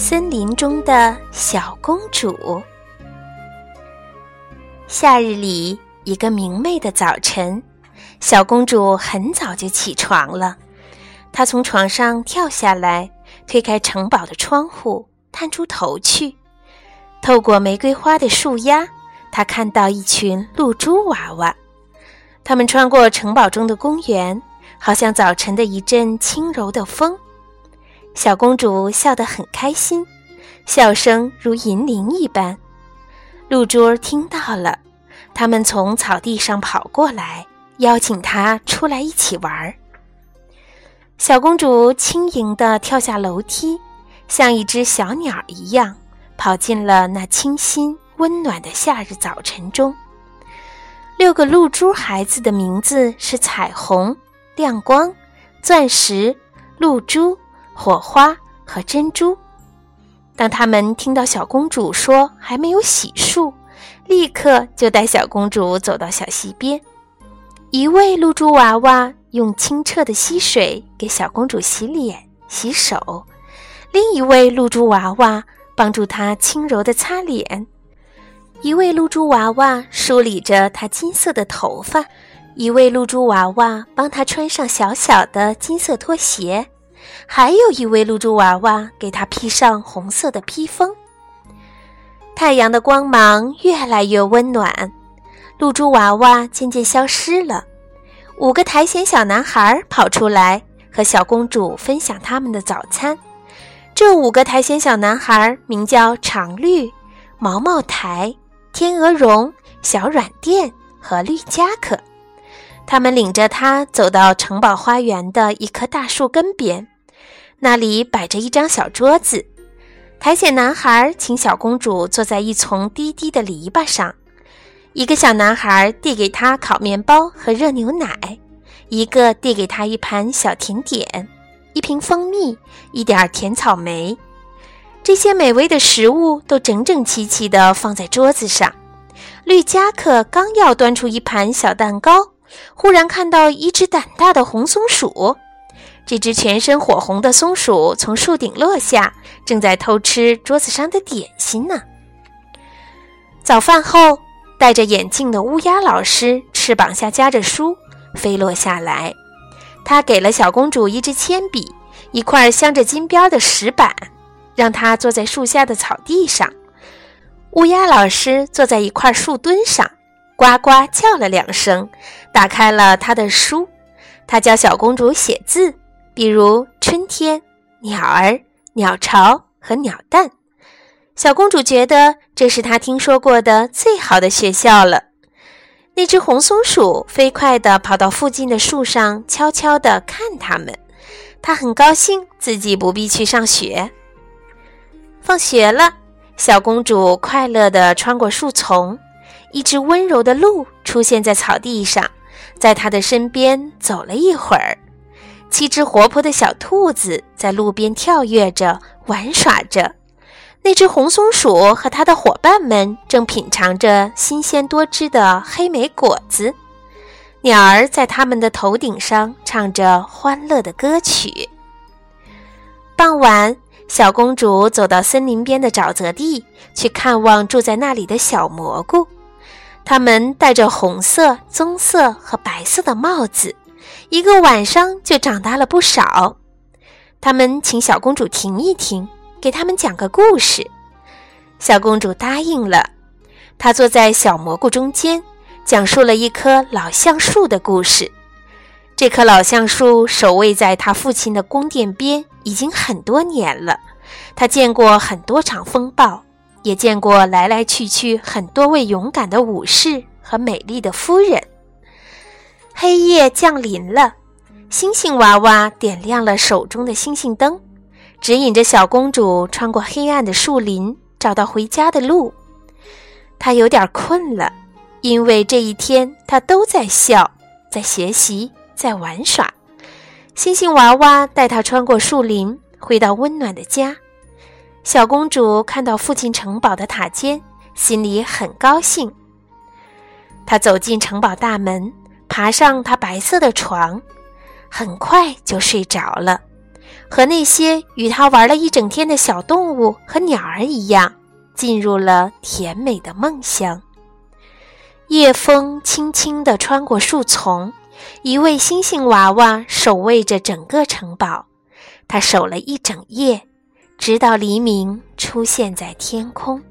森林中的小公主。夏日里，一个明媚的早晨，小公主很早就起床了。她从床上跳下来，推开城堡的窗户，探出头去。透过玫瑰花的树丫，她看到一群露珠娃娃。它们穿过城堡中的公园，好像早晨的一阵轻柔的风。小公主笑得很开心，笑声如银铃一般。露珠儿听到了，他们从草地上跑过来，邀请她出来一起玩儿。小公主轻盈地跳下楼梯，像一只小鸟一样，跑进了那清新温暖的夏日早晨中。六个露珠孩子的名字是彩虹、亮光、钻石、露珠、火花和珍珠。当他们听到小公主说还没有洗漱，立刻就带小公主走到小溪边。一位露珠娃娃用清澈的溪水给小公主洗脸、洗手，另一位露珠娃娃帮助她轻柔地擦脸。一位露珠娃娃梳理着她金色的头发，一位露珠娃娃帮她穿上小小的金色拖鞋，还有一位露珠娃娃给她披上红色的披风。太阳的光芒越来越温暖，露珠娃娃渐渐消失了。五个苔藓小男孩跑出来和小公主分享他们的早餐。这五个苔藓小男孩名叫长绿、毛毛苔。天鹅绒、小软垫和绿夹克，他们领着他走到城堡花园的一棵大树根边，那里摆着一张小桌子。苔藓男孩请小公主坐在一丛低低的篱笆上，一个小男孩递给她烤面包和热牛奶，一个递给她一盘小甜点，一瓶蜂蜜，一点甜草莓。这些美味的食物都整整齐齐地放在桌子上。绿夹克刚要端出一盘小蛋糕，忽然看到一只胆大的红松鼠。这只全身火红的松鼠从树顶落下，正在偷吃桌子上的点心呢。早饭后，戴着眼镜的乌鸦老师翅膀下夹着书飞落下来，他给了小公主一支铅笔，一块镶着金边的石板。让她坐在树下的草地上，乌鸦老师坐在一块树墩上，呱呱叫了两声，打开了他的书。他教小公主写字，比如春天、鸟儿、鸟巢和鸟蛋。小公主觉得这是她听说过的最好的学校了。那只红松鼠飞快地跑到附近的树上，悄悄地看它们。它很高兴自己不必去上学。放学了，小公主快乐地穿过树丛，一只温柔的鹿出现在草地上，在她的身边走了一会儿。七只活泼的小兔子在路边跳跃着玩耍着。那只红松鼠和它的伙伴们正品尝着新鲜多汁的黑莓果子。鸟儿在它们的头顶上唱着欢乐的歌曲。傍晚。小公主走到森林边的沼泽地，去看望住在那里的小蘑菇。它们戴着红色、棕色和白色的帽子，一个晚上就长大了不少。他们请小公主停一停，给他们讲个故事。小公主答应了。她坐在小蘑菇中间，讲述了一棵老橡树的故事。这棵老橡树守卫在她父亲的宫殿边。已经很多年了，他见过很多场风暴，也见过来来去去很多位勇敢的武士和美丽的夫人。黑夜降临了，星星娃娃点亮了手中的星星灯，指引着小公主穿过黑暗的树林，找到回家的路。她有点困了，因为这一天她都在笑，在学习，在玩耍。星星娃娃带她穿过树林，回到温暖的家。小公主看到父亲城堡的塔尖，心里很高兴。她走进城堡大门，爬上她白色的床，很快就睡着了。和那些与他玩了一整天的小动物和鸟儿一样，进入了甜美的梦乡。夜风轻轻地穿过树丛，一位星星娃娃守卫着整个城堡。他守了一整夜，直到黎明出现在天空。